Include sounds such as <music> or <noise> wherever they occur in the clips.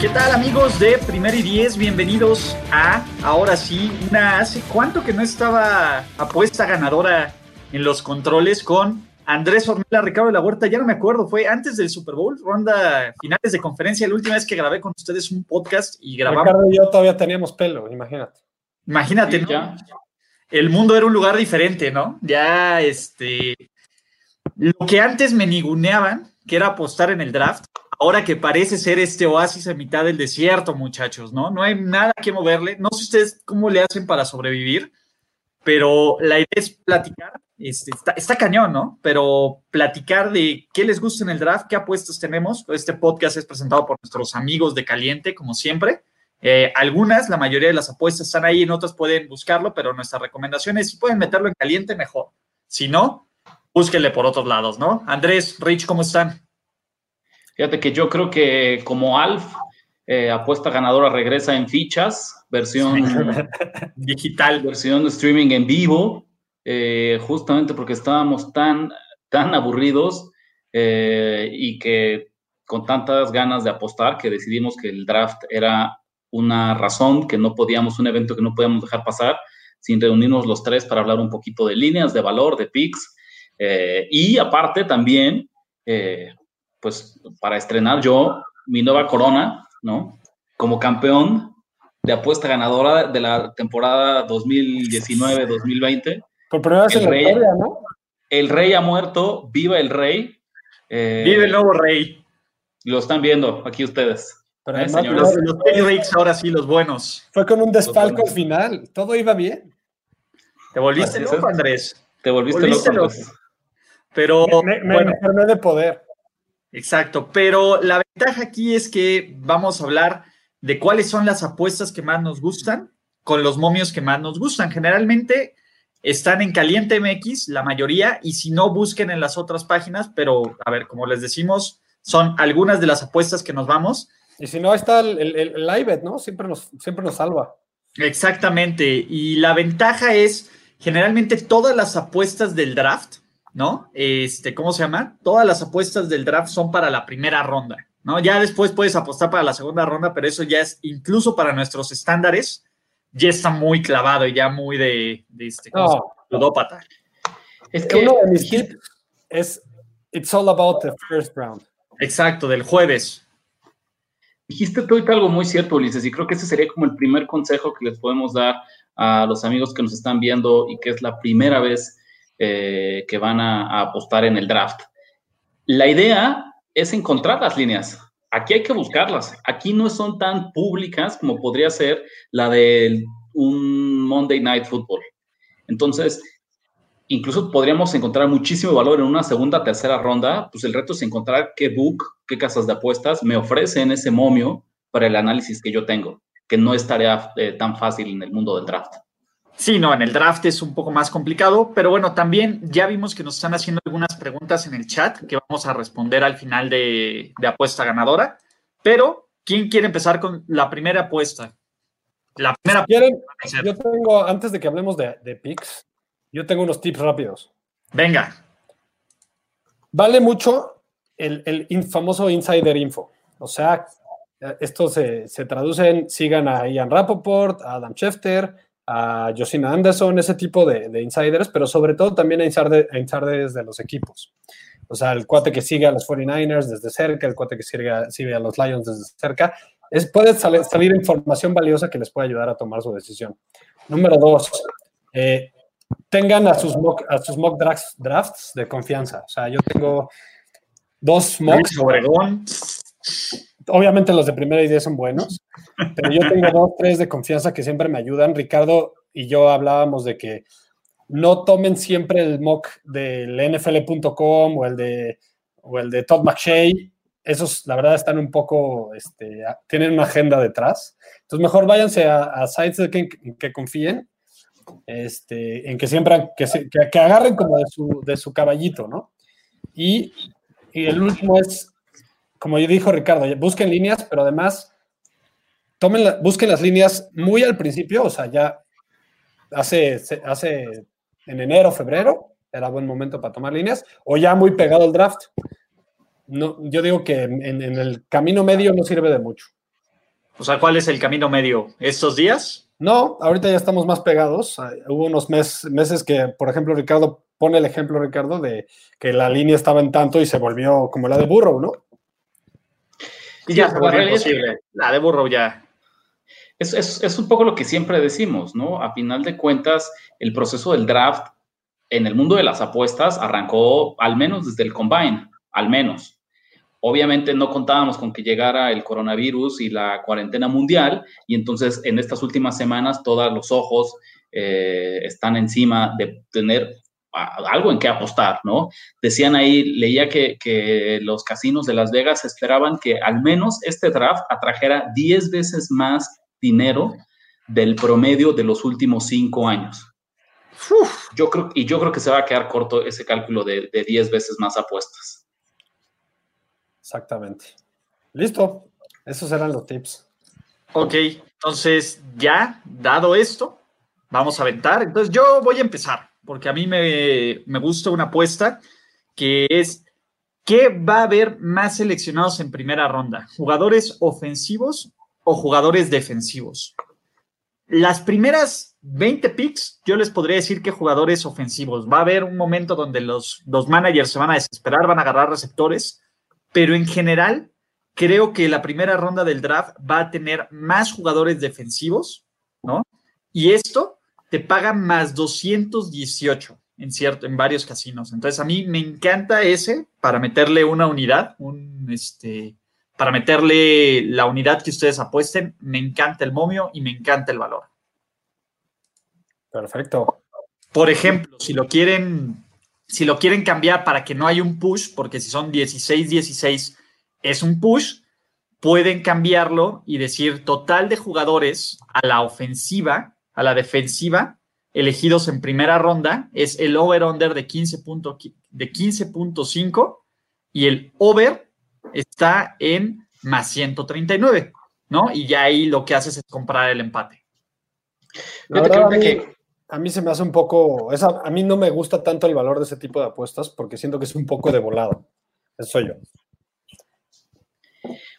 ¿Qué tal amigos de Primer y Diez? Bienvenidos a, ahora sí, una hace cuánto que no estaba apuesta ganadora en los controles con Andrés Ornella, Ricardo de la Huerta, ya no me acuerdo, fue antes del Super Bowl, ronda finales de conferencia, la última vez que grabé con ustedes un podcast y grabamos. Ricardo y yo todavía teníamos pelo, imagínate. Imagínate, Sí, ¿no? ya. El mundo era un lugar diferente, ¿no? Ya, este, lo que antes me ninguneaban, que era apostar en el draft, ahora que parece ser este oasis en mitad del desierto, muchachos, ¿no? No hay nada que moverle. No sé ustedes cómo le hacen para sobrevivir, pero la idea es platicar. Este, está, está cañón, ¿no? Pero platicar de qué les gusta en el draft, qué apuestas tenemos. Este podcast es presentado por nuestros amigos de Caliente, como siempre. Eh, algunas, la mayoría de las apuestas están ahí, en otras pueden buscarlo, pero nuestra recomendación es si pueden meterlo en caliente, mejor. Si no, búsquenle por otros lados, ¿no? Andrés, Rich, ¿cómo están? Fíjate que yo creo que como Alf, eh, apuesta ganadora regresa en fichas, versión, <laughs> Digital. versión de streaming en vivo, eh, justamente porque estábamos tan, tan aburridos eh, y que con tantas ganas de apostar que decidimos que el draft era una razón, que no podíamos, un evento que no podíamos dejar pasar sin reunirnos los tres para hablar un poquito de líneas, de valor, de picks. eh, y aparte también, eh, pues para estrenar yo mi nueva corona, ¿no? Como campeón de apuesta ganadora de la temporada 2019-2020. Por primera vez El en la rey. historia, ¿no? El rey ha muerto, viva el rey. Eh, Vive el nuevo rey. Lo están viendo aquí ustedes. Pero Eh, además. Los, ahora sí, los buenos. fue con un desfalco al final. Todo iba bien. Te volviste loco, Andrés. Te volviste, Volviste loco. Pero, Me, me bueno, enfermé de poder. Exacto, pero la ventaja aquí es que vamos a hablar de cuáles son las apuestas que más nos gustan con los momios que más nos gustan. Generalmente están en Caliente MX, la mayoría, y si no, busquen en las otras páginas, pero a ver, como les decimos, son algunas de las apuestas que nos vamos. Y si no, está el, el, el- el iBet, ¿no? Siempre nos, siempre nos salva. Exactamente, y la ventaja es generalmente todas las apuestas del draft, ¿no? Este, ¿cómo se llama? Todas las apuestas del draft son para la primera ronda, ¿no? Ya después puedes apostar para la segunda ronda, pero eso ya es incluso para nuestros estándares, ya está muy clavado y ya muy de, de este, ¿cómo se llama? No, ludópata. Es que uno de mis tips es It's all about the first round. Exacto, del jueves. Dijiste tú ahorita algo muy cierto, Ulises, y creo que ese sería como el primer consejo que les podemos dar a los amigos que nos están viendo y que es la primera vez eh, que van a, apostar en el draft. La idea es encontrar las líneas. Aquí hay que buscarlas. Aquí no son tan públicas como podría ser la de un Monday Night Football. Entonces, incluso podríamos encontrar muchísimo valor en una segunda, tercera ronda. Pues el reto es encontrar qué book, qué casas de apuestas me ofrecen ese momio para el análisis que yo tengo, que no es tarea eh, tan fácil en el mundo del draft. Sí, no, en el draft es un poco más complicado, pero bueno, también ya vimos que nos están haciendo algunas preguntas en el chat que vamos a responder al final de, de apuesta ganadora. Pero, ¿quién quiere empezar con la primera apuesta? La primera ¿Quieren? apuesta. Yo tengo, antes de que hablemos de, de picks, yo tengo unos tips rápidos. Venga, Vale mucho el, el famoso insider info. O sea, eh, esto se, se traduce en sigan a Ian Rappaport, a Adam Schefter, a Josina Anderson, ese tipo de, de insiders, pero sobre todo también a insider- a insiders de los equipos. O sea, el cuate que sigue a los 49ers desde cerca, el cuate que sigue, a- sigue a los Lions desde cerca. Es, puede salir información valiosa que les puede ayudar a tomar su decisión. Número dos, eh, tengan a sus mock, a sus mock drafts, drafts de confianza. O sea, yo tengo dos mocks. Luis Obregón. Obviamente los de primera idea son buenos, <laughs> pero yo tengo dos, tres de confianza que siempre me ayudan. Ricardo y yo hablábamos de que no tomen siempre el mock del nfl.com o el de o el de Todd McShay, esos la verdad están un poco, este, tienen una agenda detrás. Entonces mejor váyanse a, sites de que, confíen, este, en que siempre, que, que, agarren como de su, de su caballito, ¿no? Y, y el último es, como yo dijo Ricardo, busquen líneas, pero además tomen busquen las líneas muy al principio, o sea, ya hace, hace en enero, febrero, era buen momento para tomar líneas, o ya muy pegado al draft. No, yo digo que en, el camino medio no sirve de mucho. O sea, ¿cuál es el camino medio? ¿Estos días? No, ahorita ya estamos más pegados. Hubo unos meses que, por ejemplo, Ricardo pone el ejemplo, Ricardo, de que la línea estaba en tanto y se volvió como la de Burrow, ¿no? Y ya se volvió imposible. La de Burrow ya. Es, es, un poco lo que siempre decimos, ¿no? A final de cuentas, el proceso del draft en el mundo de las apuestas arrancó al menos desde el combine, al menos. Obviamente no contábamos con que llegara el coronavirus y la cuarentena mundial y entonces en estas últimas semanas todos los ojos eh, están encima de tener algo en qué apostar, ¿no? Decían ahí, leía que, que, los casinos de Las Vegas esperaban que al menos este draft atrajera 10 veces más dinero del promedio de los últimos cinco años yo creo, y yo creo que se va a quedar corto ese cálculo de, 10 veces más apuestas. Exactamente. Listo. Esos eran los tips. Ok, entonces ya, dado esto, vamos a aventar. Entonces yo voy a empezar, porque a mí me, me gusta una apuesta que es ¿qué va a haber más seleccionados en primera ronda? ¿Jugadores ofensivos o jugadores defensivos? Las primeras 20 picks, yo les podría decir que jugadores ofensivos. Va a haber un momento donde los, los managers se van a desesperar, van a agarrar receptores, pero en general creo que la primera ronda del draft va a tener más jugadores defensivos, ¿no? Y esto te paga más 218 en cierto, en varios casinos. Entonces a mí me encanta ese para meterle una unidad, un este, para meterle la unidad que ustedes apuesten. Me encanta el momio y me encanta el valor. Perfecto. Por ejemplo, si lo quieren, si lo quieren cambiar para que no haya un push, porque si son 16-16 es un push, pueden cambiarlo y decir total de jugadores a la ofensiva, a la defensiva, elegidos en primera ronda, es el over-under de 15.5 de 15 y el over está en más 139, ¿no? Y ya ahí lo que haces es comprar el empate. a, mí, se me hace un poco, a mí no me gusta tanto el valor de ese tipo de apuestas porque siento que es un poco de volado. Eso soy yo.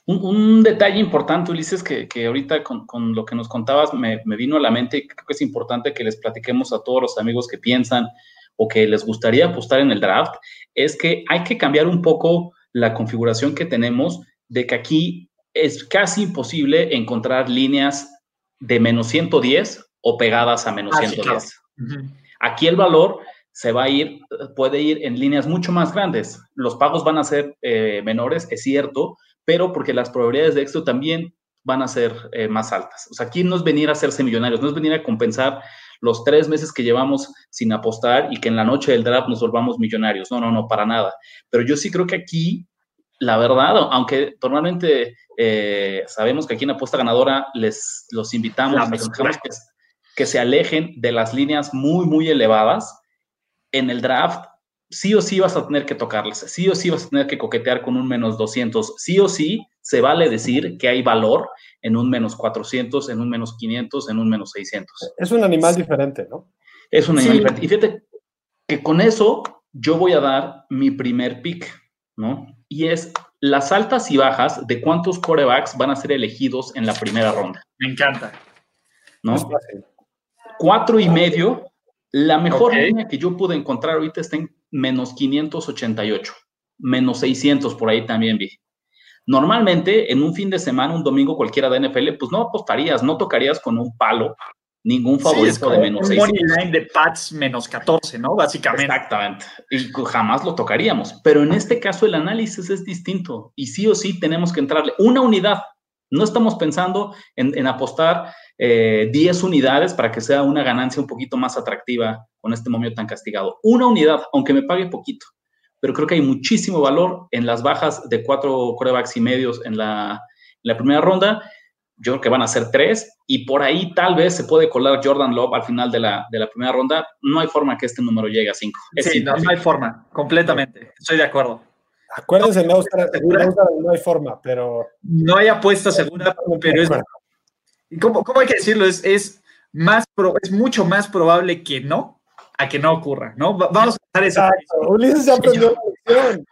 Un, detalle importante, Ulises, que, ahorita con, lo que nos contabas me, me, vino a la mente y creo que es importante que les platiquemos a todos los amigos que piensan o que les gustaría apostar en el draft, es que hay que cambiar un poco la configuración que tenemos de que aquí es casi imposible encontrar líneas de menos 110 o pegadas a menos 110. Ah, aquí el valor se va a ir, puede ir en líneas mucho más grandes. Los pagos van a ser eh, menores, es cierto, pero porque las probabilidades de éxito también van a ser eh, más altas. O sea, aquí no es venir a hacerse millonarios, no es venir a compensar los tres meses que llevamos sin apostar y que en la noche del draft nos volvamos millonarios. No, no, no, para nada. Pero yo sí creo que aquí, la verdad, aunque normalmente eh, sabemos que aquí en Apuesta Ganadora les los invitamos, que, que se alejen de las líneas muy, muy elevadas, en el draft sí o sí vas a tener que tocarles, sí o sí vas a tener que coquetear con un menos 200, sí o sí se vale decir que hay valor en un menos 400, en un menos 500, en un menos 600. Es un animal diferente, ¿no? Es un animal diferente. Y fíjate que con eso yo voy a dar mi primer pick, ¿no? Y es las altas y bajas de cuántos corebacks van a ser elegidos en la primera ronda. Me encanta. ¿No? Cuatro y medio. La mejor línea que yo pude encontrar ahorita está en menos 588, menos 600 por ahí también vi. Normalmente, en un fin de semana, un domingo cualquiera de NFL, pues no apostarías, no tocarías con un palo ningún favorito de menos un money line de Pats menos 14, ¿no? Básicamente. Exactamente. Y jamás lo tocaríamos. Pero en este caso el análisis es distinto y sí o sí tenemos que entrarle una unidad. No estamos pensando en, apostar 10 eh, unidades para que sea una ganancia un poquito más atractiva con este momento tan castigado. Una unidad, aunque me pague poquito. pero creo que hay muchísimo valor en las bajas de cuatro corebacks y medios en la, primera ronda. Yo creo que van a ser tres y por ahí tal vez se puede colar Jordan Love al final de la, primera ronda. No hay forma que este número llegue a cinco. sí, no, hay forma, completamente. Estoy de acudo. Acuérdense, no, no hay forma, pero... No hay apuesta segura, pero es... ¿Cómo, cómo hay que decirlo? Es, es, más es mucho más probable que no a que no ocurra, ¿no? Vamos a dejar eso. Ulises ya aprendió la lección.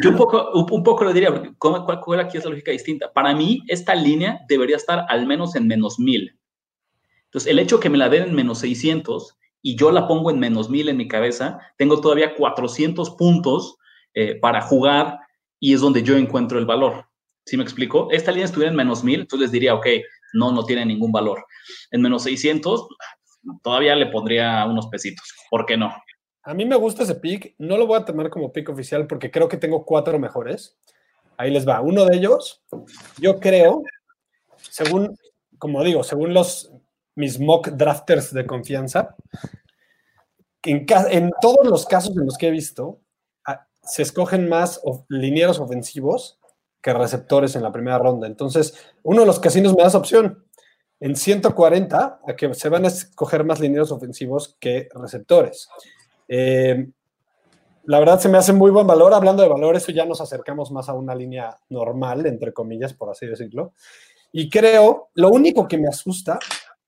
Yo un poco, un poco lo diría, ¿cuál, cuál aquí es la lógica distinta? Para mí, esta línea debería estar al menos en menos mil. Entonces, el hecho que me la den en menos 600 y yo la pongo en menos mil en mi cabeza, tengo todavía 400 puntos eh, para jugar y es donde yo encuentro el valor. ¿Sí me explico? Esta línea estuviera en menos mil, entonces les diría, ok, no, no tiene ningún valor. En menos 600, todavía le pondría unos pesitos. ¿Por qué no? A mí me gusta ese pick. No lo voy a tomar como pick oficial porque creo que tengo cuatro mejores. Ahí les va. Uno de ellos, yo creo, según, como digo, según los mis mock drafters de confianza, en, en todos los casos en los que he visto, se escogen más linieros ofensivos que receptores en la primera ronda. Entonces, uno de los casinos me da esa opción. En 140, a que se van a escoger más linieros ofensivos que receptores. Eh, la verdad se me hace muy buen valor. Hablando de valor, eso ya nos acercamos más a una línea normal, entre comillas, por así decirlo. Y creo, lo único que me asusta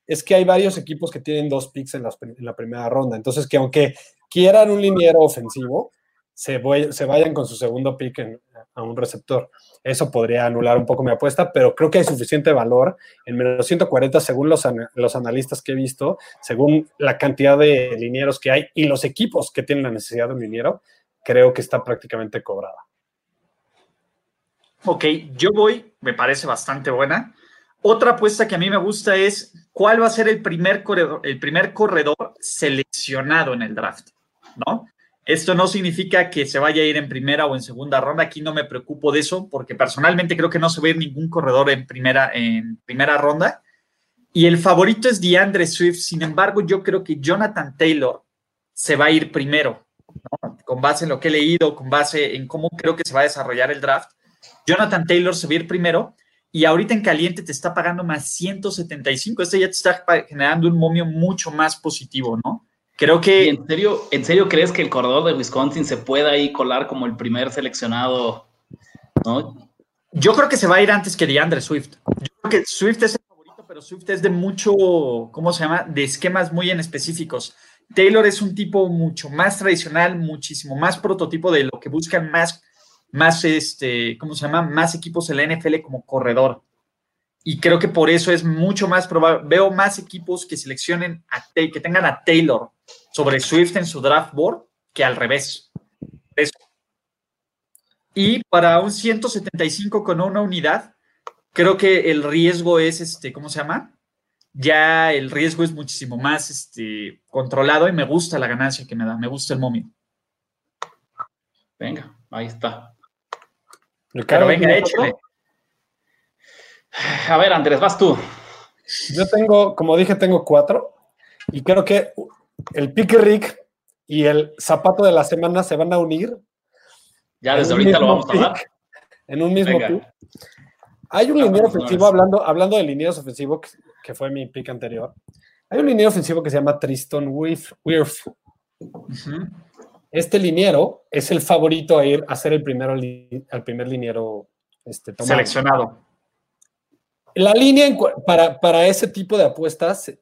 es que hay varios equipos que tienen dos picks en, en la primera ronda. Entonces, que aunque quieran un liniero ofensivo, se, vayan con su segundo pick a un receptor. Eso podría anular un poco mi apuesta, pero creo que hay suficiente valor en menos 140 según los, los analistas que he visto, según la cantidad de linieros que hay y los equipos que tienen la necesidad de un liniero, creo que está prácticamente cobrada. Ok, yo voy, me parece bastante buena. Otra apuesta que a mí me gusta es cuál va a ser el primer corredor, el primer corredor seleccionado en el draft, ¿no? Esto no significa que se vaya a ir en primera o en segunda ronda. Aquí no me preocupo de eso porque personalmente creo que no se ve ningún corredor en primera, en primera ronda. Y el favorito es DeAndre Swift. Sin embargo, yo creo que Jonathan Taylor se va a ir primero, con base en lo que he leído, con base en cómo creo que se va a desarrollar el draft. Jonathan Taylor se va a ir primero y ahorita en caliente te está pagando más 175. Este ya te está generando un momio mucho más positivo, ¿no? Creo que. en serio, ¿En serio crees que el corredor de Wisconsin se pueda ahí colar como el primer seleccionado? ¿no? Yo creo que se va a ir antes que DeAndre Swift. Yo creo que Swift es el favorito, pero Swift es de mucho, ¿cómo se llama? De esquemas muy en específicos. Taylor es un tipo mucho más tradicional, muchísimo más prototipo de lo que buscan más, más este, ¿cómo se llama? Más equipos en la NFL como corredor y creo que por eso es mucho más probable. Veo más equipos que seleccionen, a, que tengan a Taylor sobre Swift en su draft board que al revés. Eso. Y para un 175 con una unidad, creo que el riesgo es, este, ¿cómo se llama? Ya el riesgo es muchísimo más este, controlado y me gusta la ganancia que me da, me gusta el momio. Venga, ahí está. Pero venga, échale. A ver, Andrés, vas tú. Yo tengo, como dije, tengo cuatro. Y creo que el Pique Rick y el zapato de la semana se van a unir. Ya desde ahorita lo vamos a dar. En un mismo pick. Hay un liniero ofensivo, hablando, hablando de linieros ofensivos, que, fue mi pick anterior. Hay un liniero ofensivo que se llama Tristan Wirf. Este liniero es el favorito a ir a ser el primero al primer liniero este, seleccionado. La línea para, para ese tipo de apuestas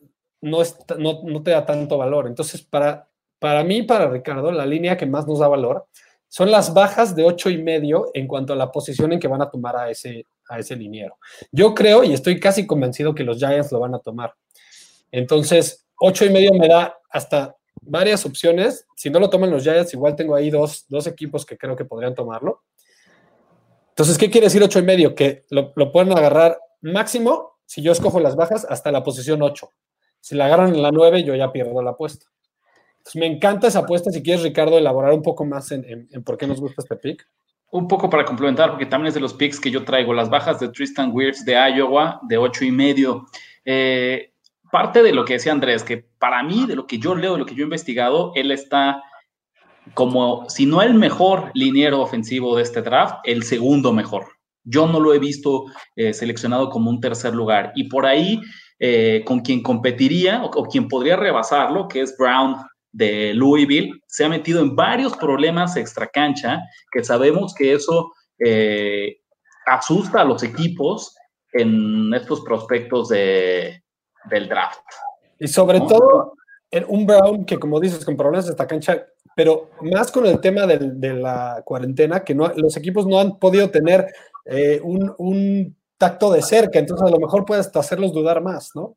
no, no, te da tanto valor. Entonces, para, para mí, para Ricardo, la línea que más nos da valor son las bajas de ocho y medio en cuanto a la posición en que van a tomar a ese, a ese liniero. Yo creo y estoy casi convencido que los Giants lo van a tomar. Entonces, ocho y medio me da hasta varias opciones. Si no lo toman los Giants, igual tengo ahí dos, dos equipos que creo que podrían tomarlo. Entonces, ¿qué quiere decir ocho y medio? Que lo, lo pueden agarrar máximo, si yo escojo las bajas, hasta la posición 8. Si la agarran en la 9, yo ya pierdo la apuesta. Me encanta esa apuesta. Si quieres, Ricardo, elaborar un poco más en, por qué nos gusta este pick. Un poco para complementar, porque también es de los picks que yo traigo, las bajas de Tristan Wirfs de Iowa de 8 y medio. Eh, parte de lo que decía Andrés, que para mí, de lo que yo leo, de lo que yo he investigado, él está como, si no el mejor liniero ofensivo de este draft, el segundo mejor. Yo no lo he visto eh, seleccionado como un tercer lugar. Y por ahí, eh, con quien competiría o, o, quien podría rebasarlo, que es Brown de Louisville, se ha metido en varios problemas extra cancha, que sabemos que eso eh, asusta a los equipos en estos prospectos de, del draft. Y sobre todo, en un Brown que, como dices, con problemas de esta cancha, pero más con el tema de, de la cuarentena, que no, los equipos no han podido tener eh, un, un, tacto de cerca, entonces a lo mejor puedes hacerlos dudar más, ¿no?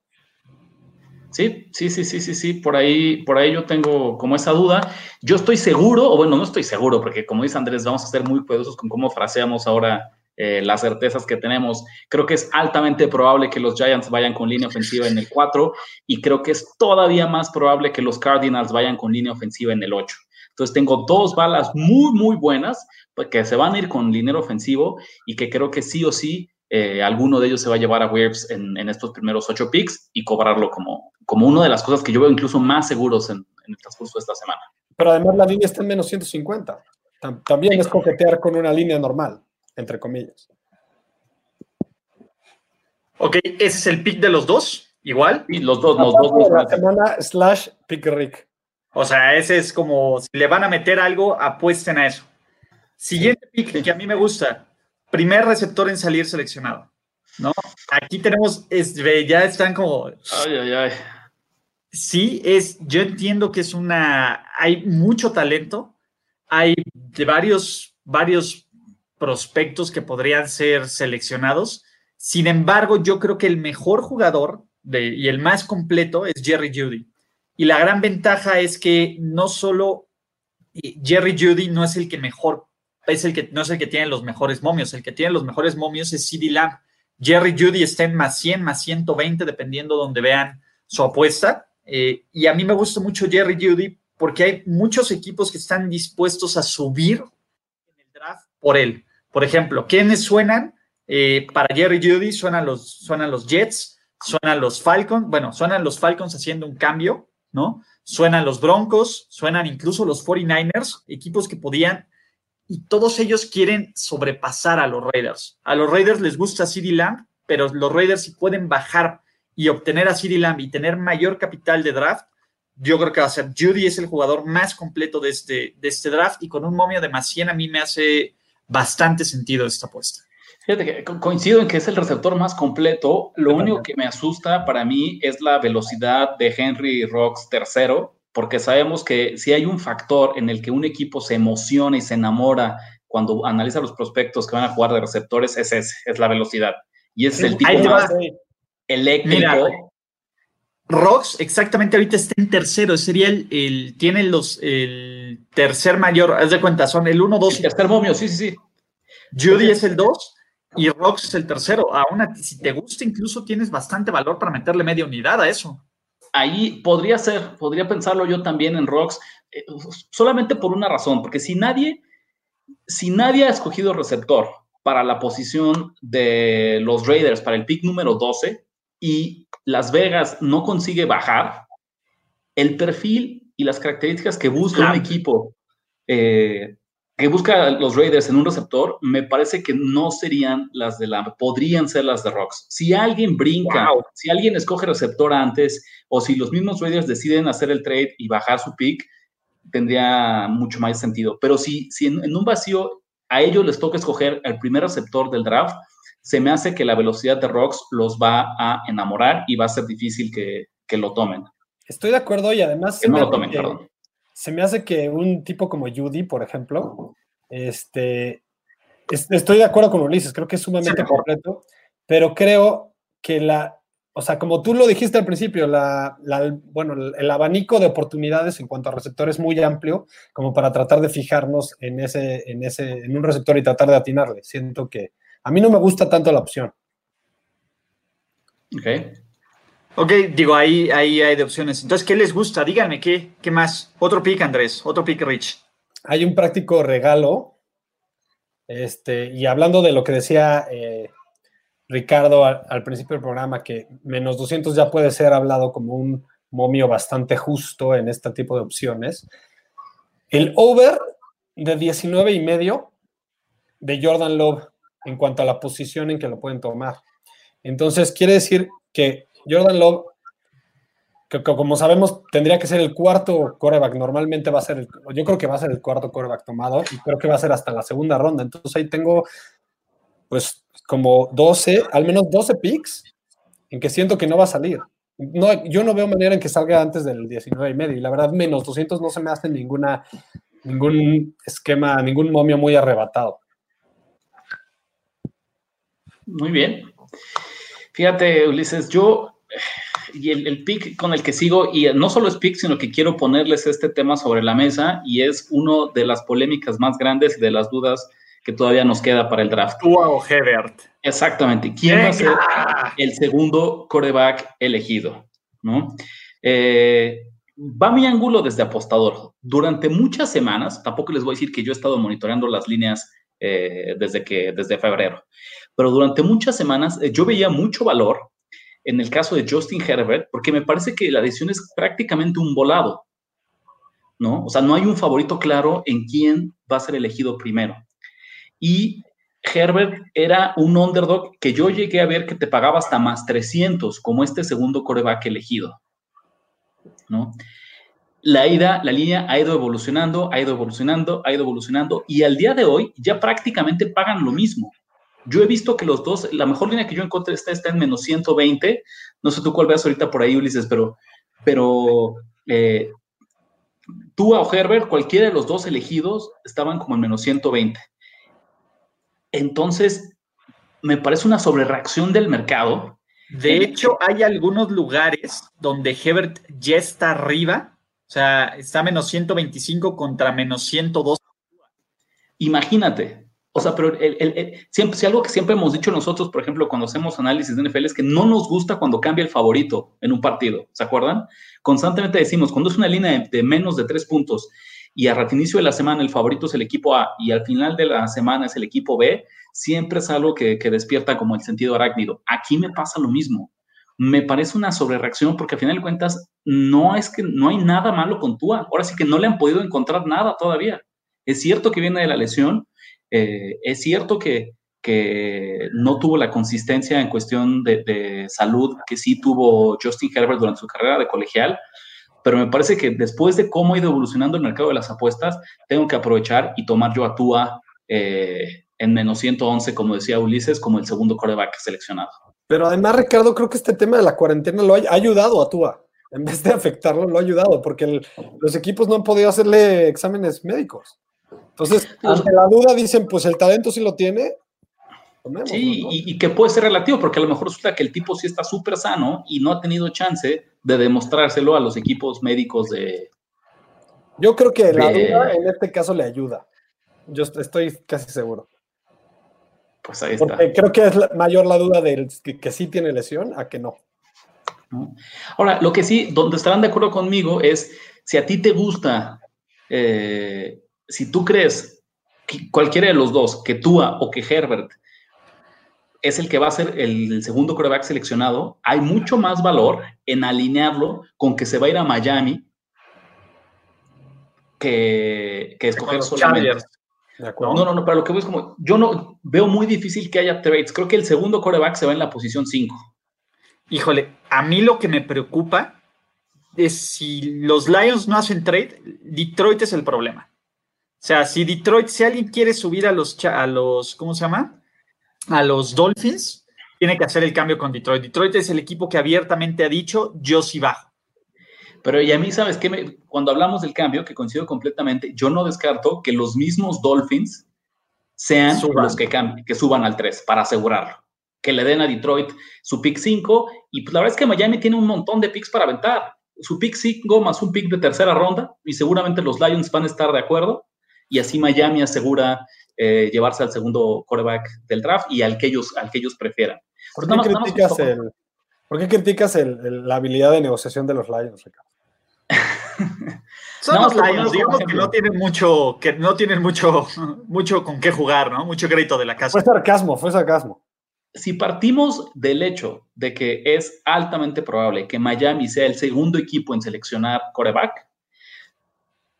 Sí, sí, sí, sí, sí, sí, por ahí, por ahí yo tengo como esa duda. Yo estoy seguro, o bueno, no estoy seguro, porque como dice Andrés, vamos a ser muy cuidadosos con cómo fraseamos ahora eh, las certezas que tenemos. Creo que es altamente probable que los Giants vayan con línea ofensiva en el 4 y creo que es todavía más probable que los Cardinals vayan con línea ofensiva en el 8. Entonces tengo dos balas muy, muy buenas pues, que se van a ir con línea ofensivo y que creo que sí o sí eh, alguno de ellos se va a llevar a Waves en, en, estos primeros ocho picks y cobrarlo como, como una de las cosas que yo veo incluso más seguros en, en el transcurso de esta semana. Pero además la línea está en menos 150. También sí. es coquetear con una línea normal, entre comillas. Ok, ese es el pick de los dos, igual. Y los dos, los dos. La semana slash pick Rick. O sea, ese es como, si le van a meter algo, apuesten a eso. Siguiente pick que a mí me gusta, primer receptor en salir seleccionado. ¿no? Aquí tenemos, es, ya están como... Ay, ay, ay. Sí, es, yo entiendo que es una, hay mucho talento, hay de varios, varios prospectos que podrían ser seleccionados. Sin embargo, yo creo que el mejor jugador de, y el más completo es Jerry Judy. Y la gran ventaja es que no solo Jerry Judy no es el que mejor, es el que no es el que tiene los mejores momios, el que tiene los mejores momios es CD Lamb. Jerry Judy está en más 100, más 120, dependiendo donde vean su apuesta. Eh, y a mí me gusta mucho Jerry Judy porque hay muchos equipos que están dispuestos a subir en el draft por él. Por ejemplo, ¿quiénes suenan? Eh, para Jerry Judy suenan los, suenan los Jets, suenan los Falcons, bueno, suenan los Falcons haciendo un cambio, ¿no? Suenan los Broncos, suenan incluso los 49ers, equipos que podían y todos ellos quieren sobrepasar a los Raiders. A los Raiders les gusta CeeDee Lamb, pero los Raiders si pueden bajar y obtener a CeeDee Lamb y tener mayor capital de draft, yo creo que va a ser Judy es el jugador más completo de este, de este draft y con un momio de más 100 a mí me hace bastante sentido esta apuesta. Fíjate que coincido en que es el receptor más completo. Lo único que me asusta para mí es la velocidad de Henry Rocks tercero, porque sabemos que si hay un factor en el que un equipo se emociona y se enamora cuando analiza los prospectos que van a jugar de receptores, es ese, es la velocidad. Y ese es el tipo más eléctrico. Mira, Rox exactamente ahorita está en tercero, sería el, el tiene los, el tercer mayor, haz de cuenta, son el 1, 2 El tercer momio, sí, sí, sí. Judy es el 2 y Rox es el tercero. Aún si te gusta, incluso tienes bastante valor para meterle media unidad a eso ahí podría ser, podría pensarlo yo también en Rocks, eh, solamente por una razón, porque si nadie, si nadie ha escogido receptor para la posición de los Raiders para el pick número 12 y Las Vegas no consigue bajar, el perfil y las características que busca claro. un equipo eh, que busca los Raiders en un receptor, me parece que no serían las de la, podrían ser las de Rocks. Si alguien brinca, wow. si alguien escoge receptor antes, o si los mismos Raiders deciden hacer el trade y bajar su pick, tendría mucho más sentido. Pero si, si en, en un vacío a ellos les toca escoger el primer receptor del draft, se me hace que la velocidad de Rocks los va a enamorar y va a ser difícil que, que lo tomen. Estoy de acuerdo y además... Que no lo tomen, que... perdón se me hace que un tipo como Judy, por ejemplo, este, es, estoy de acuerdo con Ulises, creo que es sumamente sí, completo, pero creo que la, o sea, como tú lo dijiste al principio, la, la, bueno, el abanico de oportunidades en cuanto a receptor es muy amplio, como para tratar de fijarnos en ese, en ese, en un receptor y tratar de atinarle. Siento que a mí no me gusta tanto la opción. Ok. Ok, digo, ahí, ahí hay de opciones. Entonces, ¿qué les gusta? Díganme, ¿qué, qué más? Otro pick, Andrés, otro pick, Rich. Hay un práctico regalo. Este, y hablando de lo que decía eh, Ricardo al, al, principio del programa, que menos 200 ya puede ser hablado como un momio bastante justo en este tipo de opciones. el over de 19 y medio de Jordan Love en cuanto a la posición en que lo pueden tomar. Entonces, quiere decir que Jordan Love, que, como sabemos, tendría que ser el cuarto coreback. Normalmente va a ser, el, yo creo que va a ser el cuarto coreback tomado y creo que va a ser hasta la segunda ronda. Entonces, ahí tengo, pues, como 12, al menos 12 picks en que siento que no va a salir. No, yo no veo manera en que salga antes del 19 y medio. Y la verdad, menos 200 no se me hace ninguna, ningún esquema, ningún momio muy arrebatado. Muy bien. Fíjate, Ulises, yo y el, el, pick con el que sigo, y no solo es pick, sino que quiero ponerles este tema sobre la mesa, y es uno de las polémicas más grandes y de las dudas que todavía nos queda para el draft. Tua o Hebert. Exactamente. ¿Quién va a ser el segundo coreback elegido? ¿No? Eh, va mi ángulo desde apostador. Durante muchas semanas, tampoco les voy a decir que yo he estado monitoreando las líneas eh, desde, que, desde febrero, pero durante muchas semanas eh, yo veía mucho valor en el caso de Justin Herbert, porque me parece que la decisión es prácticamente un volado, ¿no? O sea, no hay un favorito claro en quién va a ser elegido primero. Y Herbert era un underdog que yo llegué a ver que te pagaba hasta más 300, como este segundo coreback elegido, ¿no? La ida, la línea ha ido evolucionando, ha ido evolucionando, ha ido evolucionando, y al día de hoy ya prácticamente pagan lo mismo. Yo he visto que los dos, la mejor línea que yo encontré está, está en menos 120. No sé tú cuál veas ahorita por ahí, Ulises, pero, pero eh, tú o Herbert, cualquiera de los dos elegidos, estaban como en menos 120. Entonces, me parece una sobrereacción del mercado. De hecho, hay algunos lugares donde Herbert ya está arriba, o sea, está menos 125 contra menos 102. Imagínate, o sea, pero siempre, si algo que siempre hemos dicho nosotros, por ejemplo, cuando hacemos análisis de NFL, es que no nos gusta cuando cambia el favorito en un partido, ¿se acuerdan? Constantemente decimos, cuando es una línea de, menos de tres puntos y a inicio de la semana el favorito es el equipo A y al final de la semana es el equipo B, siempre es algo que, que despierta como el sentido arácnido. Aquí me pasa lo mismo. Me parece una sobrereacción porque al final de cuentas no es que no hay nada malo con Tua. Ahora sí que no le han podido encontrar nada todavía. Es cierto que viene de la lesión, eh, es cierto que, no tuvo la consistencia en cuestión de, salud que sí tuvo Justin Herbert durante su carrera de colegial, pero me parece que después de cómo ha ido evolucionando el mercado de las apuestas, tengo que aprovechar y tomar yo a Tua eh, en menos 111, como decía Ulises, como el segundo coreback seleccionado. Pero además, Ricardo, creo que este tema de la cuarentena lo ha ayudado a Tua. En vez de afectarlo, lo ha ayudado, porque los equipos no han podido hacerle exámenes médicos. Entonces, ante la duda dicen, pues el talento sí lo tiene. sí, y, que puede ser relativo, porque a lo mejor resulta que el tipo sí está súper sano y no ha tenido chance de demostrárselo a los equipos médicos de... Yo creo que la duda en este caso le ayuda. Yo estoy casi seguro. Pues ahí está. Porque creo que es mayor la duda de que, que, sí tiene lesión a que no. Ahora, lo que sí, donde estarán de acuerdo conmigo es si a ti te gusta eh, si tú crees que cualquiera de los dos, que Tua o que Herbert, es el que va a ser el segundo quarterback seleccionado, hay mucho más valor en alinearlo con que se va a ir a Miami que, escoger solamente. No, no, no, para lo que voy es como, yo no veo muy difícil que haya trades. Creo que el segundo quarterback se va en la posición 5. Híjole, a mí lo que me preocupa es si los Lions no hacen trade, Detroit es el problema. O sea, si Detroit, si alguien quiere subir a los, a los, ¿cómo se llama? A los Dolphins, tiene que hacer el cambio con Detroit. Detroit es el equipo que abiertamente ha dicho, yo sí bajo. Pero y a mí, ¿sabes qué? cuando hablamos del cambio, que coincido completamente, yo no descarto que los mismos Dolphins sean los que, que suban al 3 para asegurarlo. Que le den a Detroit su pick 5 y pues la verdad es que Miami tiene un montón de picks para aventar. Su pick 5 más un pick de tercera ronda y seguramente los Lions van a estar de acuerdo y así Miami asegura eh, llevarse al segundo quarterback del draft y al que ellos, al que ellos prefieran. ¿Por qué, criticas, la habilidad de negociación de los Lions, Ricardo? <laughs> Son los Lions, digamos que no tienen mucho, que no tienen mucho, <laughs> mucho con qué jugar, ¿no? Mucho crédito de la casa. Fue sarcasmo, fue sarcasmo. Si partimos del hecho de que es altamente probable que Miami sea el segundo equipo en seleccionar coreback,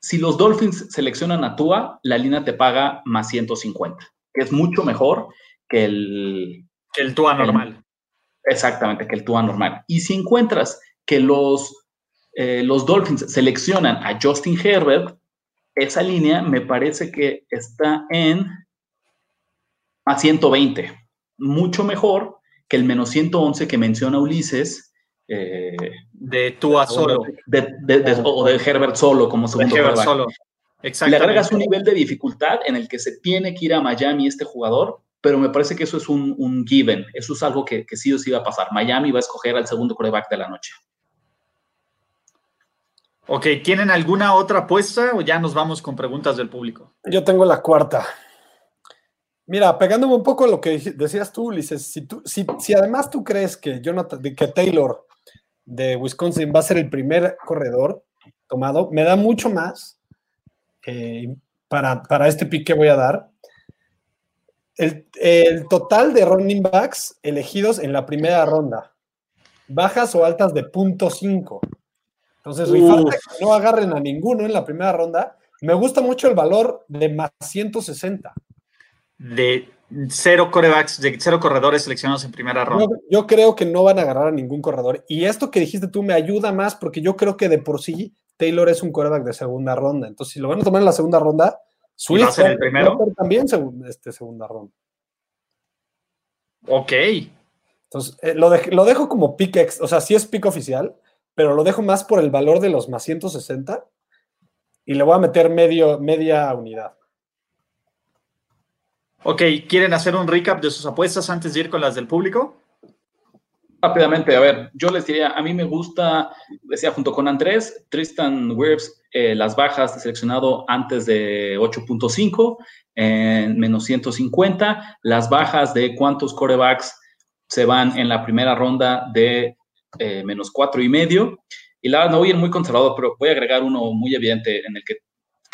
si los Dolphins seleccionan a Tua, la línea te paga más 150, que es mucho mejor que el... Que el Tua normal. exactamente, que el Tua normal. Y si encuentras que los, eh, los Dolphins seleccionan a Justin Herbert, esa línea me parece que está en más 120, mucho mejor que el menos 111 que menciona Ulises. Eh, de Tua solo. De, o de Herbert solo como segundo. Herbert solo. Le agregas un nivel de dificultad en el que se tiene que ir a Miami este jugador, pero me parece que eso es un, given. Eso es algo que, sí o sí va a pasar. Miami va a escoger al segundo coreback de la noche. Ok, ¿tienen alguna otra apuesta o ya nos vamos con preguntas del público? Yo tengo la cuarta. Mira, pegándome un poco a lo que decías tú, Ulises, si, tú, si, además tú crees que, Jonathan, que Taylor de Wisconsin va a ser el primer corredor tomado, me da mucho más eh, para, para, este pick que voy a dar. El, el, total de running backs elegidos en la primera ronda, bajas o altas de punto .5. Entonces, no agarren a ninguno en la primera ronda. Me gusta mucho el valor de más 160. De cero corebacks, de cero corredores seleccionados en primera ronda. Yo, creo que no van a agarrar a ningún corredor. Y esto que dijiste tú me ayuda más porque yo creo que de por sí Taylor es un coreback de segunda ronda. Entonces, si lo van a tomar en la segunda ronda, su va a ser el primero. también este, segunda ronda. Ok. Entonces, eh, lo, lo, dejo como pick, ex, o sea, sí es pick oficial, pero lo dejo más por el valor de los más 160 y le voy a meter medio, media unidad. Ok, ¿quieren hacer un recap de sus apuestas antes de ir con las del público? Rápidamente, a ver, yo les diría, a mí me gusta, decía junto con Andrés, Tristan Wirfs, eh, las bajas seleccionado antes de 8.5, en menos 150, las bajas de cuántos corebacks se van en la primera ronda de eh, menos cuatro y medio. Y la no voy a ir muy conservador, pero voy a agregar uno muy evidente en el que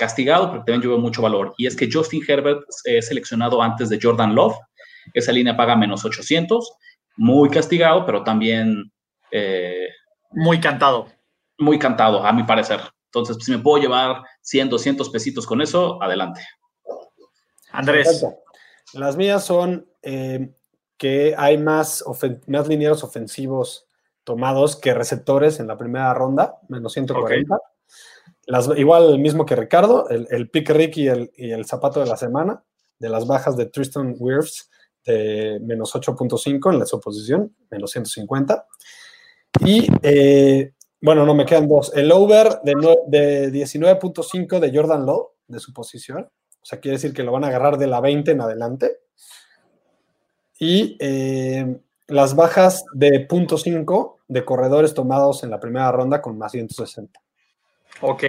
castigado, pero también yo mucho valor. Y es que Justin Herbert es seleccionado antes de Jordan Love. Esa línea paga menos 800. Muy castigado, pero también... Eh, muy cantado. Muy cantado, a mi parecer. Entonces, pues, si me puedo llevar 100, 200 pesitos con eso, adelante. Andrés. Las mías son eh, que hay más, más linieros ofensivos tomados que receptores en la primera ronda, menos 140. Las, igual el mismo que Ricardo, el, pick Rick y el, zapato de la semana, de las bajas de Tristan Wirfs, de menos 8.5 en la suposición, menos 150. Y eh, bueno, no me quedan dos. El over de, de 19.5 de Jordan Lowe, de su posición. O sea, quiere decir que lo van a agarrar de la 20 en adelante. Y eh, las bajas de punto .5 de corredores tomados en la primera ronda con más 160. Ok.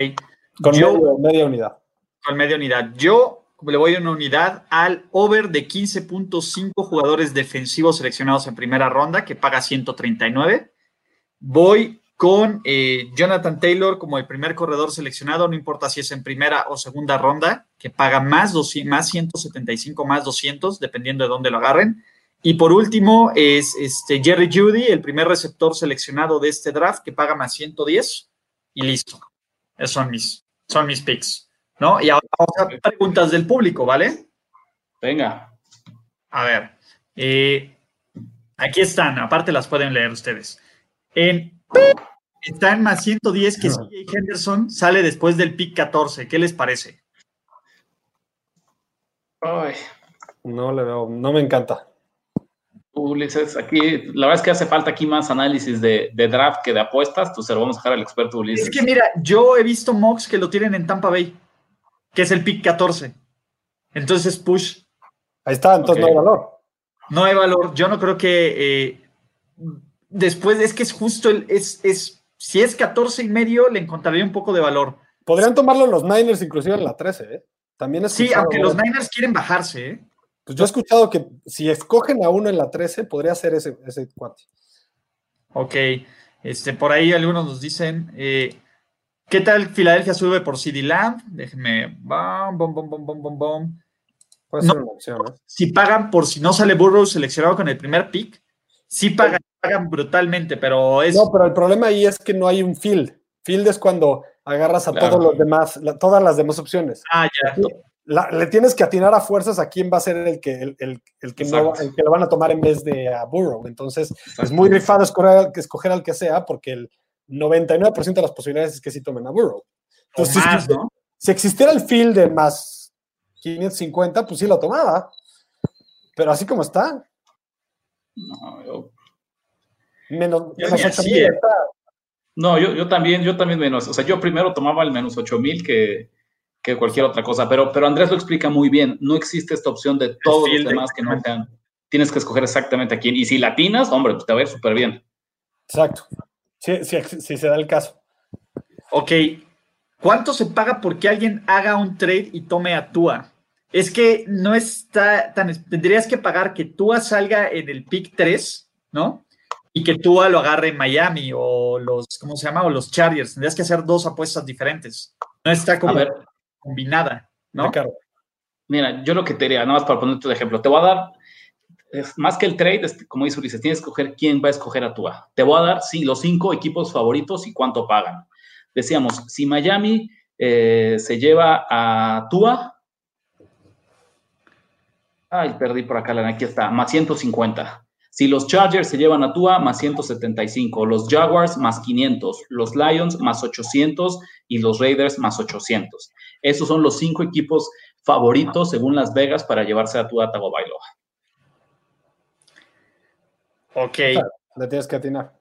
Con media unidad. Con media unidad. Yo le voy a una unidad al over de 15.5 jugadores defensivos seleccionados en primera ronda, que paga 139. Voy con eh, Jonathan Taylor como el primer corredor seleccionado, no importa si es en primera o segunda ronda, que paga más, 200, más 175, más 200, dependiendo de dónde lo agarren. Y por último es este Jerry Judy, el primer receptor seleccionado de este draft que paga más 110 y listo. Esos son mis, son mis picks. ¿no? Y ahora vamos a preguntas del público, ¿vale? Venga. A ver. Eh, aquí están, aparte las pueden leer ustedes. En, está en más 110 que CJ Henderson sale después del pick 14. ¿Qué les parece? Ay, no le veo, no me encanta. Ulises, aquí la verdad es que hace falta aquí más análisis de, draft que de apuestas, entonces lo vamos a dejar al experto Ulises. Es que mira, yo he visto mocks que lo tienen en Tampa Bay, que es el pick 14. Entonces push. Ahí está, entonces no hay valor. No hay valor. Yo no creo que eh, después es que es justo el, es, es, si es 14 y medio, le encontraría un poco de valor. Podrían tomarlo los Niners inclusive en la 13, ¿eh? También es Sí, aunque los Niners quieren bajarse, ¿eh? Pues yo he escuchado que si escogen a uno en la 13, podría ser ese, ese cuate. Ok. Este, por ahí algunos nos dicen, eh, ¿qué tal Filadelfia sube por CD Lamb? Déjenme, bom, bom, bom, bom, bom, bom. Puede ser una opción, ¿eh? Si pagan por si no sale Burrow seleccionado con el primer pick, sí pagan, pagan brutalmente, pero es... No, pero el problema ahí es que no hay un field. Field es cuando agarras a todos los demás, todas las demás opciones. Ah, ya. Le tienes que atinar a fuerzas a quién va a ser el que, el, el, que, no, el que lo van a tomar en vez de a Burrow. Entonces, es muy rifado escoger, escoger al que sea porque el 99% de las posibilidades es que sí tomen a Burrow. Entonces, si, existiera el field de más 550, pues sí lo tomaba. Pero así como está. No, yo... Menos, No, yo, yo, también, yo también menos. O sea, yo primero tomaba el menos 8000 que, que cualquier otra cosa. Pero, pero Andrés lo explica muy bien. No existe esta opción de todos los demás que no sean. Tienes que escoger exactamente a quién. Y si latinas, hombre, pues te va a ir súper bien. Exacto. Si, si se da el caso. Ok, ¿Cuánto se paga porque alguien haga un trade y tome a Tua? Es que no está tan. Tendrías que pagar que Tua salga en el pick 3, ¿no? Y que Tua lo agarre en Miami o los, ¿cómo se llama? O los Chargers. Tendrías que hacer dos apuestas diferentes. No está como combinada, ¿no? Mira, yo lo que te diría, nada más para ponerte un ejemplo, te voy a dar, más que el trade, como dice Ulises, tienes que escoger quién va a escoger a Tua. Te voy a dar, sí, los cinco equipos favoritos y cuánto pagan decíamos, si Miami eh, se lleva a Tua, ay, perdí por acá, aquí está, más 150. Si los Chargers se llevan a Tua, más 175. Los Jaguars, más 500. Los Lions, más 800. Y los Raiders, más 800. Esos son los cinco equipos favoritos, según Las Vegas, para llevarse a Tua Tagovailoa. Ok. Le tienes que atinar.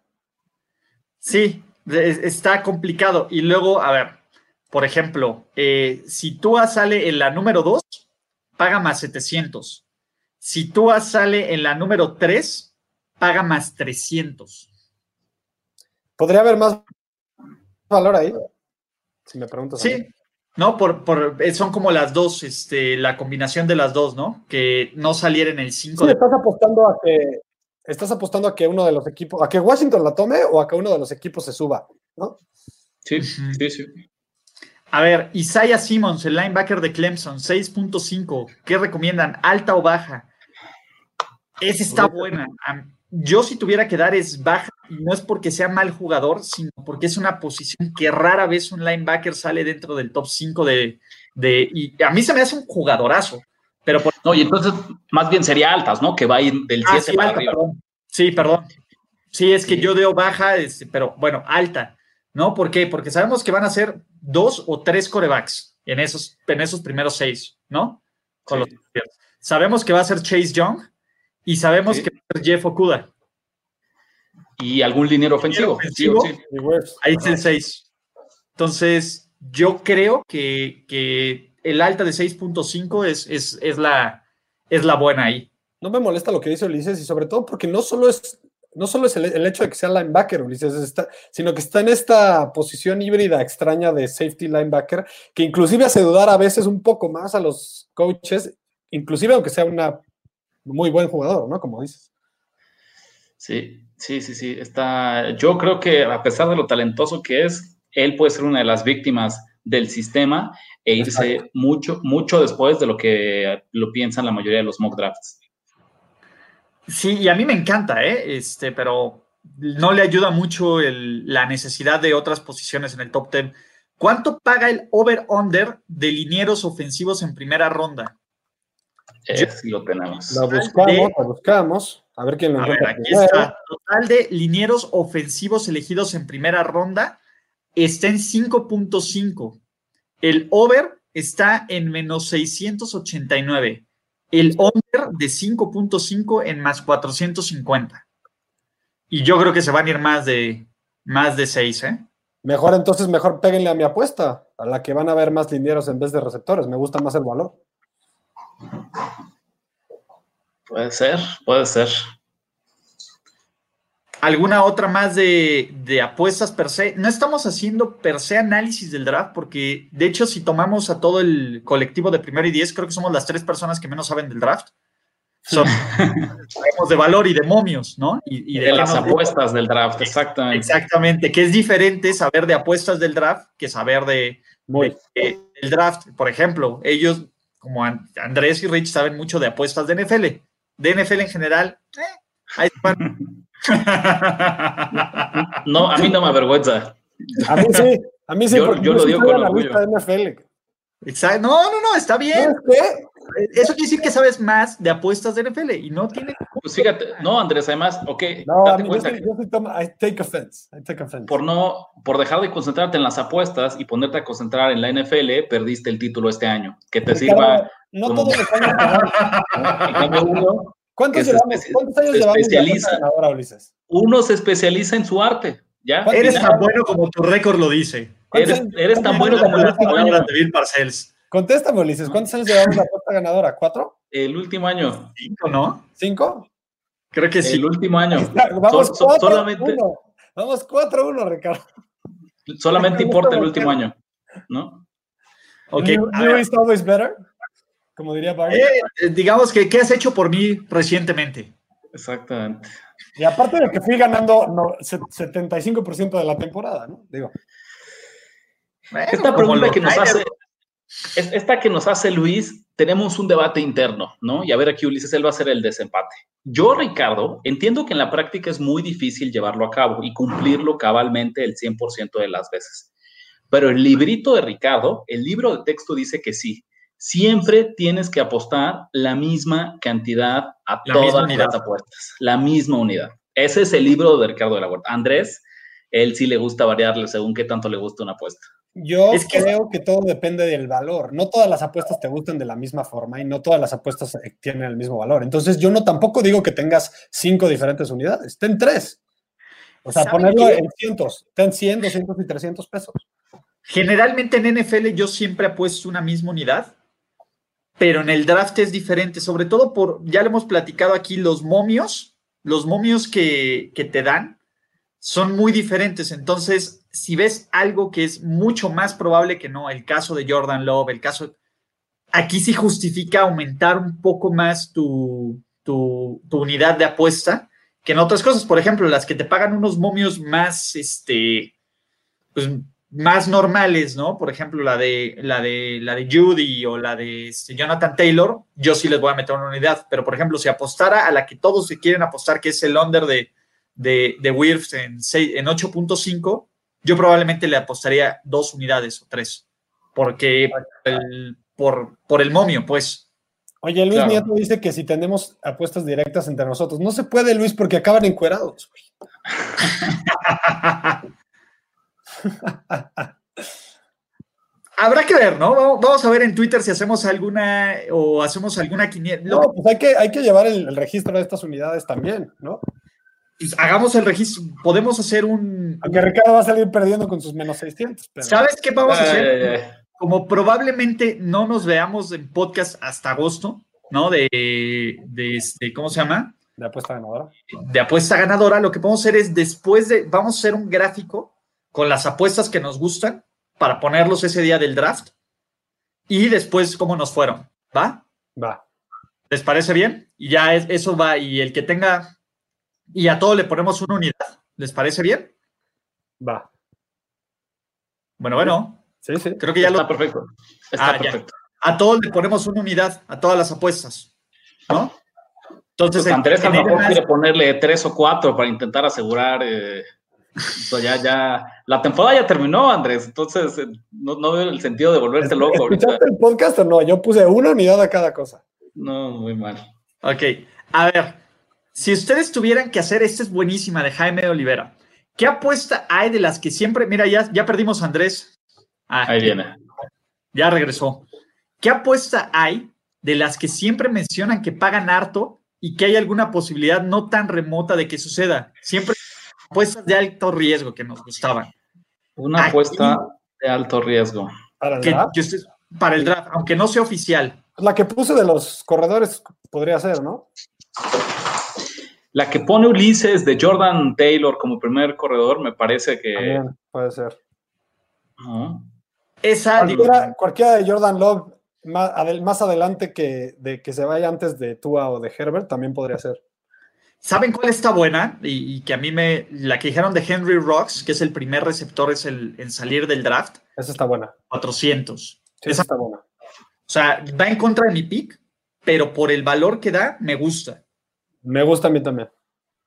Sí, está complicado. Y luego, a ver, por ejemplo, eh, si Tua sale en la número 2, paga más 700. Si Tua sale en la número 3, paga más 300. ¿Podría haber más valor ahí? Si me preguntas. Sí. No, por, por, eh, son como las dos, este, la combinación de las dos, ¿no? Que no saliera en el 5. Sí, estás apostando a que estás apostando a que uno de los equipos, a que Washington la tome o a que uno de los equipos se suba, ¿no? Sí, sí, sí. A ver, Isaiah Simmons, el linebacker de Clemson, 6.5. ¿Qué recomiendan? ¿Alta o baja? Esa está buena. Yo si tuviera que dar es baja, y no es porque sea mal jugador, sino porque es una posición que rara vez un linebacker sale dentro del top 5 de, de... Y a mí se me hace un jugadorazo. Pero No, y entonces más bien sería altas, ¿no? Que va a ir del 7 ah, sí, Perdón. Sí, perdón. Sí, es que yo deo baja, este, pero bueno, alta, ¿no? ¿Por qué? Porque sabemos que van a ser dos o tres corebacks en esos, en esos primeros seis, ¿no? sabemos que va a ser Chase Young y sabemos que va a ser Jeff Okuda. Y algún liniero ofensivo. Ahí está el seis. Entonces, yo creo que, que el alta de 6.5 es, es, es, la, es la buena ahí. No me molesta lo que dice Ulises y sobre todo porque no solo es, no solo es el, hecho de que sea linebacker, Ulises, está, sino que está en esta posición híbrida extraña de safety linebacker que inclusive hace dudar a veces un poco más a los coaches, inclusive aunque sea una muy buen jugador, ¿no? Como dices. Sí, sí, sí, sí. Está, yo creo que a pesar de lo talentoso que es, él puede ser una de las víctimas del sistema e irse mucho, mucho después de lo que lo piensan la mayoría de los mock drafts. Sí, y a mí me encanta, ¿eh? Este, pero no le ayuda mucho la necesidad de otras posiciones en el top 10. ¿Cuánto paga el over-under de linieros ofensivos en primera ronda? Eh, sí lo tenemos. Lo buscamos, lo buscamos. A ver quién lo encuentra. aquí está. Total de linieros ofensivos elegidos en primera ronda está en 5.5. El over está en menos 689. El under de 5.5 en más 450. Y yo creo que se van a ir más de, más de 6, ¿eh? Mejor entonces, mejor péguenle a mi apuesta, a la que van a haber más linieros en vez de receptores. Me gusta más el valor. Puede ser, puede ser. ¿Alguna otra más de, apuestas per se? No estamos haciendo per se análisis del draft porque, de hecho, si tomamos a todo el colectivo de primero y diez, creo que somos las tres personas que menos saben del draft. Son <laughs> de valor y de momios, ¿no? Y, de, las apuestas del draft, exactamente. Exactamente, que es diferente saber de apuestas del draft que saber de, el draft. Por ejemplo, ellos, como Andrés y Rich, saben mucho de apuestas de NFL. De NFL en general, eh, ahí van no, a mí no me avergüenza. A mí sí, a mí sí, Yo- porque yo lo digo con la orgullo. lista de NFL. Exacto. No, no, no, está bien. ¿Sabes qué? Eso quiere decir que sabes más de apuestas de NFL y no tiene. Pues fíjate, no, Andrés, además, ok, No, date yo, cuenta yo tomo, I take offense, I take offense. por no, por dejar de concentrarte en las apuestas y ponerte a concentrar en la NFL, perdiste el título este año. Que te sirva. no como- todos los años ganamos. <laughs> En cambio, uno, ¿Cuántos, se llevamos, ¿Cuántos años se llevamos especializa. apuesta ganadora, Ulises? uno se especializa en su arte. ¿Ya? ¿Cuántos Eres Final. tan bueno como tu récord lo dice. ¿Cuántos Eres, eres tan bueno como el llevamos de último año. de Bill Parcells. Contéstame, Ulises, ¿cuántos años llevamos de apuesta ganadora? ¿Cuatro? El último año. Cinco, ¿no? ¿Cinco? Creo que sí. El último año. Vamos Sol- sol- cuatro, solamente, uno. Vamos 4-1, Ricardo. solamente importa el último año. ¿No? Ok, New, is always better, como diría Barney. eh, eh, digamos que, ¿qué has hecho por mí recientemente? Exactamente. Y aparte de que fui ganando no, se- 75% de la temporada, ¿no? Digo, Bueno, Esta pregunta que nos hace, esta que nos hace Luis, tenemos un debate interno, ¿no? Y a ver aquí Ulises, él va a hacer el desempate. Yo, Ricardo, entiendo que en la práctica es muy difícil llevarlo a cabo y cumplirlo cabalmente el 100% de las veces. Pero el librito de Ricardo, el libro de texto dice que sí. Siempre tienes que apostar la misma cantidad a La todas las apuestas, la misma unidad. Ese es el libro de Ricardo de la Huerta. Andrés, él sí le gusta variarle según qué tanto le gusta una apuesta. Yo Es que- creo que todo depende del valor. No todas las apuestas te gustan de la misma forma y no todas las apuestas eh, tienen el mismo valor. Entonces, yo no tampoco digo que tengas cinco diferentes unidades, ten tres. O sea, ¿Saben ponerlo qué? en cientos, ten 100, 200 y 300 pesos. Generalmente en NFL yo siempre apuesto una misma unidad, pero en el draft es diferente, sobre todo por, ya lo hemos platicado aquí, los momios, los momios que, que te dan son muy diferentes. Entonces, si ves algo que es mucho más probable que no, el caso de Jordan Love, el caso, aquí sí justifica aumentar un poco más tu, tu, unidad de apuesta que en otras cosas. Por ejemplo, las que te pagan unos momios más, este, pues más normales, ¿no? Por ejemplo, la de la de la de Judy o la de este, Jonathan Taylor, yo sí les voy a meter una unidad, pero por ejemplo, si apostara a la que todos se quieren apostar, que es el under de, de, de en, en 8.5, yo probablemente le apostaría dos unidades o tres, porque el- por, por el momio, pues. Oye, Luis Claro. Nieto dice que si tenemos apuestas directas entre nosotros, no se puede, Luis, porque acaban encuerados. <laughs> Habrá que ver, ¿no? Vamos- a ver en Twitter si hacemos alguna o hacemos alguna quiniela. No, pues hay que, hay que llevar el, el registro de estas unidades también, ¿no? Pues, hagamos el registro. Podemos hacer un. Aunque Ricardo va a salir perdiendo con sus menos 600. Pero... ¿Sabes qué vamos a Ay, hacer? ay, ay. Como probablemente no nos veamos en podcast hasta agosto, ¿no? De, de este, ¿cómo se llama? De apuesta ganadora. De apuesta ganadora, lo que podemos hacer es después de, vamos a hacer un gráfico con las apuestas que nos gustan para ponerlos ese día del draft y después cómo nos fueron, ¿va? Va. ¿Les parece bien? Y ya es- eso va, y el que tenga, y a todo le ponemos una unidad, ¿les parece bien? Va. Bueno, bueno, Sí, sí. creo que ya Está lo, perfecto. Está Ah, ya. perfecto. a todos le ponemos una unidad, a todas las apuestas, ¿no? Entonces, Pues Andrés que a lo mejor quiere ponerle tres o cuatro para intentar asegurar. eh, ya, ya. La temporada ya terminó, Andrés. Entonces eh, no, no veo el sentido de volverte loco ahorita. ¿Escuchaste el podcast o no? Yo puse una unidad a cada cosa. No, muy mal. Ok, a ver, si ustedes tuvieran que hacer, esta es buenísima de Jaime Olivera. ¿Qué apuesta hay de las que siempre, mira, ya, ya perdimos a Andrés. Ah, Ahí viene. Ya regresó. ¿Qué apuesta hay de las que siempre mencionan que pagan harto y que hay alguna posibilidad no tan remota de que suceda? Siempre apuestas de alto riesgo que nos gustaban. Una Aquí- apuesta de alto riesgo. Para el Que, draft. que para el draft, aunque no sea oficial. La que puse de los corredores podría ser, ¿no? La que pone Ulises de Jordan Taylor como primer corredor, me parece que. También puede ser. ¿no? Esa, digo, Cualquiera, cualquiera de Jordan Love más, adel- más adelante que, de que se vaya antes de Tua o de Herbert también podría ser. ¿saben cuál está buena? Y, y que a mí me, la que dijeron de Henry Rocks, que es el primer receptor es el, en salir del draft, Esa está buena. 400. Sí, esa está buena. O sea, va en contra de mi pick, pero por el valor que da, me gusta. Me gusta a mí también.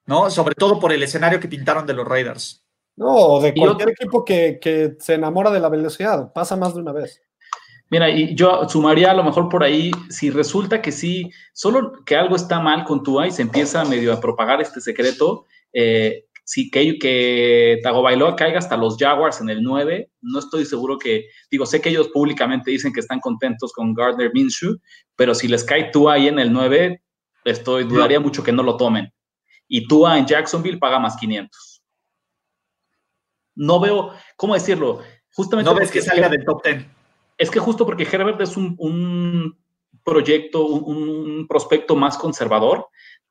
¿no? Sobre todo por el escenario que pintaron de los Raiders. No, de cualquier equipo que, que, se enamora de la velocidad, pasa más de una vez. Mira, y yo sumaría a lo mejor por ahí, si resulta que sí, solo que algo está mal con Tua y se empieza medio a propagar este secreto, eh, si que, que Tagovailoa caiga hasta los Jaguars en el 9, no estoy seguro que, digo, sé que ellos públicamente dicen que están contentos con Gardner Minshew, pero si les cae Tua ahí en el 9, estoy, dudaría mucho que no lo tomen. Y Tua en Jacksonville paga más 500. No veo, ¿cómo decirlo? Justamente no ves que salga del top 10. Es que justo porque Herbert es un, proyecto, un, prospecto más conservador,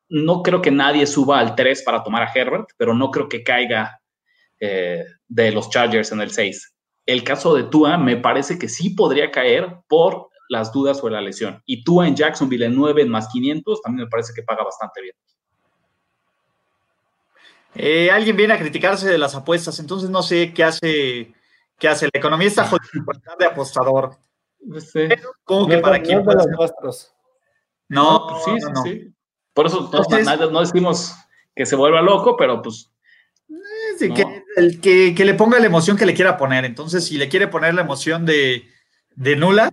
no creo que nadie suba al 3 para tomar a Herbert, pero no creo que caiga eh, de los Chargers en el 6. El caso de Tua me parece que sí podría caer por las dudas sobre la lesión. Y Tua en Jacksonville en 9 en más 500 también me parece que paga bastante bien. Eh, alguien viene a criticarse de las apuestas, entonces no sé qué hace, qué hace. La economía está jodida <laughs> de apostador. ¿Cómo que para quién? No, pues sí, sí, sí. Por eso no, decimos que se vuelva loco, pero pues. Que, el, que, le ponga la emoción que le quiera poner. Entonces, si le quiere poner la emoción de, nula,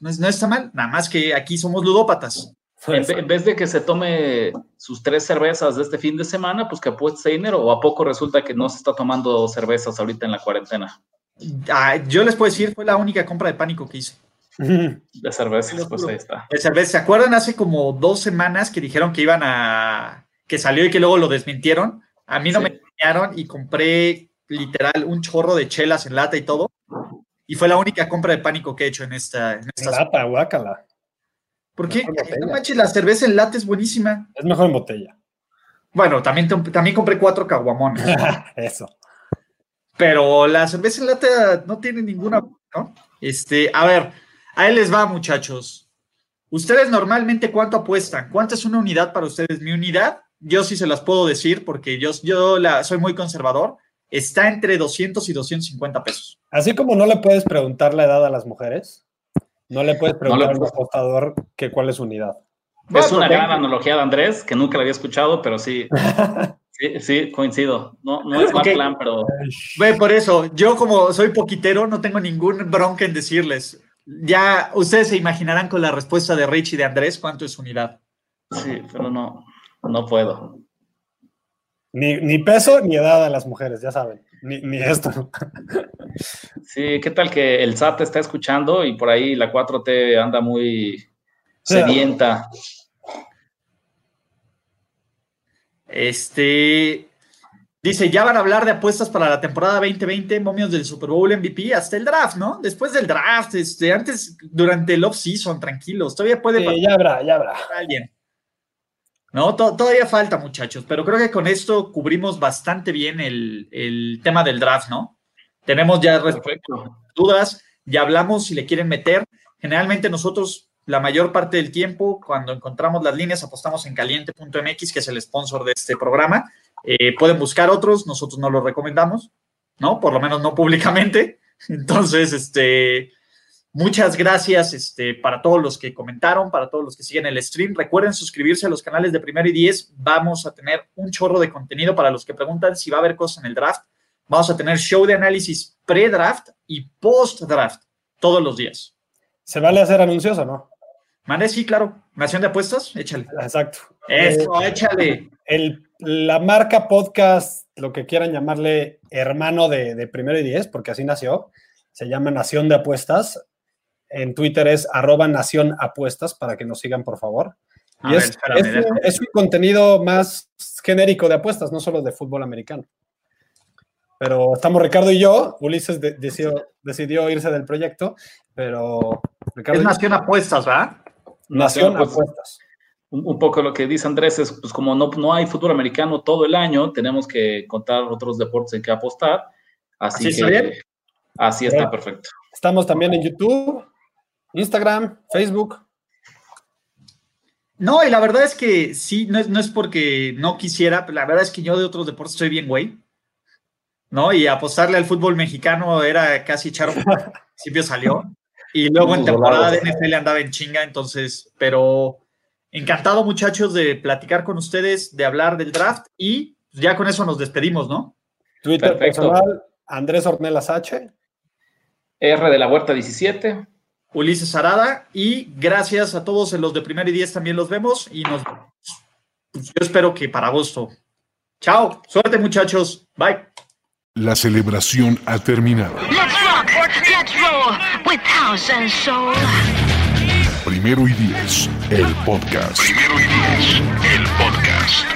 no, no, está mal. Nada más que aquí somos ludópatas. En, vez de que se tome sus tres cervezas de este fin de semana, pues que apueste dinero, o a poco resulta que no se está tomando cervezas ahorita en la cuarentena. Ah, yo les puedo decir, fue la única compra de pánico que hice. <laughs> De cervezas, pues ahí está. De cerveza. ¿Se acuerdan hace como dos semanas que dijeron que iban a. que salió y que luego lo desmintieron? A mí no me engañaron y compré literal un chorro de chelas en lata y todo. Y fue la única compra de pánico que he hecho en esta. En lata, guácala. ¿Por qué? No manches, la cerveza en lata es buenísima. Es mejor en botella. Bueno, también, también compré cuatro caguamones. <laughs> Eso. Pero la cerveza en lata no tiene ninguna, ¿no? Este, a ver, Ahí les va, muchachos. Ustedes normalmente cuánto apuestan? ¿Cuánto es una unidad para ustedes? Mi unidad, yo sí se las puedo decir porque yo, yo la, soy muy conservador, está entre 200 y 250 pesos. Así como no le puedes preguntar la edad a las mujeres, no le puedes preguntar al apostador que cuál es su unidad. es una gran analogía de Andrés, que nunca la había escuchado, pero sí. <laughs> Sí, sí, coincido. No, no es mal plan, pero. Ve, por eso, yo como soy poquitero, no tengo ningún bronca en decirles. Ya ustedes se imaginarán con la respuesta de Rich y de Andrés cuánto es unidad. Sí, pero no, no puedo. Ni, peso ni edad a las mujeres, ya saben. Ni, esto. Sí, ¿qué tal que el SAT está escuchando y por ahí la 4T anda muy sedienta? Este, Dice, ya van a hablar de apuestas para la temporada 2020, momios del Super Bowl MVP, hasta el draft, ¿no? Después del draft, este, antes, durante el off-season, tranquilos, todavía puede... ya habrá, ya habrá. Alguien. No, todavía falta, muchachos, pero creo que con esto cubrimos bastante bien el, tema del draft, ¿no? Tenemos ya dudas, ya hablamos si le quieren meter. Generalmente nosotros, la mayor parte del tiempo, cuando encontramos las líneas, apostamos en caliente.mx, que es el sponsor de este programa eh, pueden buscar otros, nosotros no los recomendamos, ¿no? Por lo menos no públicamente. <laughs> Entonces, este, muchas gracias este, para todos los que comentaron, para todos los que siguen el stream. Recuerden suscribirse a los canales de Primero y Diez. Vamos a tener un chorro de contenido para los que preguntan si va a haber cosas en el draft. Vamos a tener show de análisis pre-draft y post-draft todos los días. ¿Se vale hacer anuncios o no? Mande, sí, claro. Nación de apuestas, échale. Exacto. Eso, échale. El la marca podcast, lo que quieran llamarle hermano de, Primero y Diez, porque así nació, se llama Nación de Apuestas. En Twitter es arroba Nación Apuestas para que nos sigan, por favor. y es, un, contenido más genérico de apuestas, no solo de fútbol americano. Pero estamos Ricardo y yo. Ulises decidió, decidió, irse del proyecto, pero. es Nación Apuestas, ¿verdad? Nación, Apuestas un, poco lo que dice Andrés es, pues como no, no hay fútbol americano todo el año, tenemos que contar otros deportes en que apostar. Así, que así está perfecto. Estamos también en YouTube, Instagram, Facebook. No, y la verdad es que sí, no es, no es porque no quisiera, pero la verdad es que yo de otros deportes estoy bien, güey. ¿No? Y apostarle al fútbol mexicano era casi echar un <laughs> principio salió. Y luego en temporada de NFL andaba en chinga, entonces, pero Encantado, muchachos, de platicar con ustedes, de hablar del draft y ya con eso nos despedimos, ¿no? Twitter personal, Andrés Ornelas H. R de la Huerta 17. Ulises Arada. Y gracias a todos en los de primer y diez también los vemos. Y nos pues, yo espero que para agosto. Chao. Suerte, muchachos. Bye. La celebración ha terminado. Primero y diez, el podcast. Primero y diez, el podcast.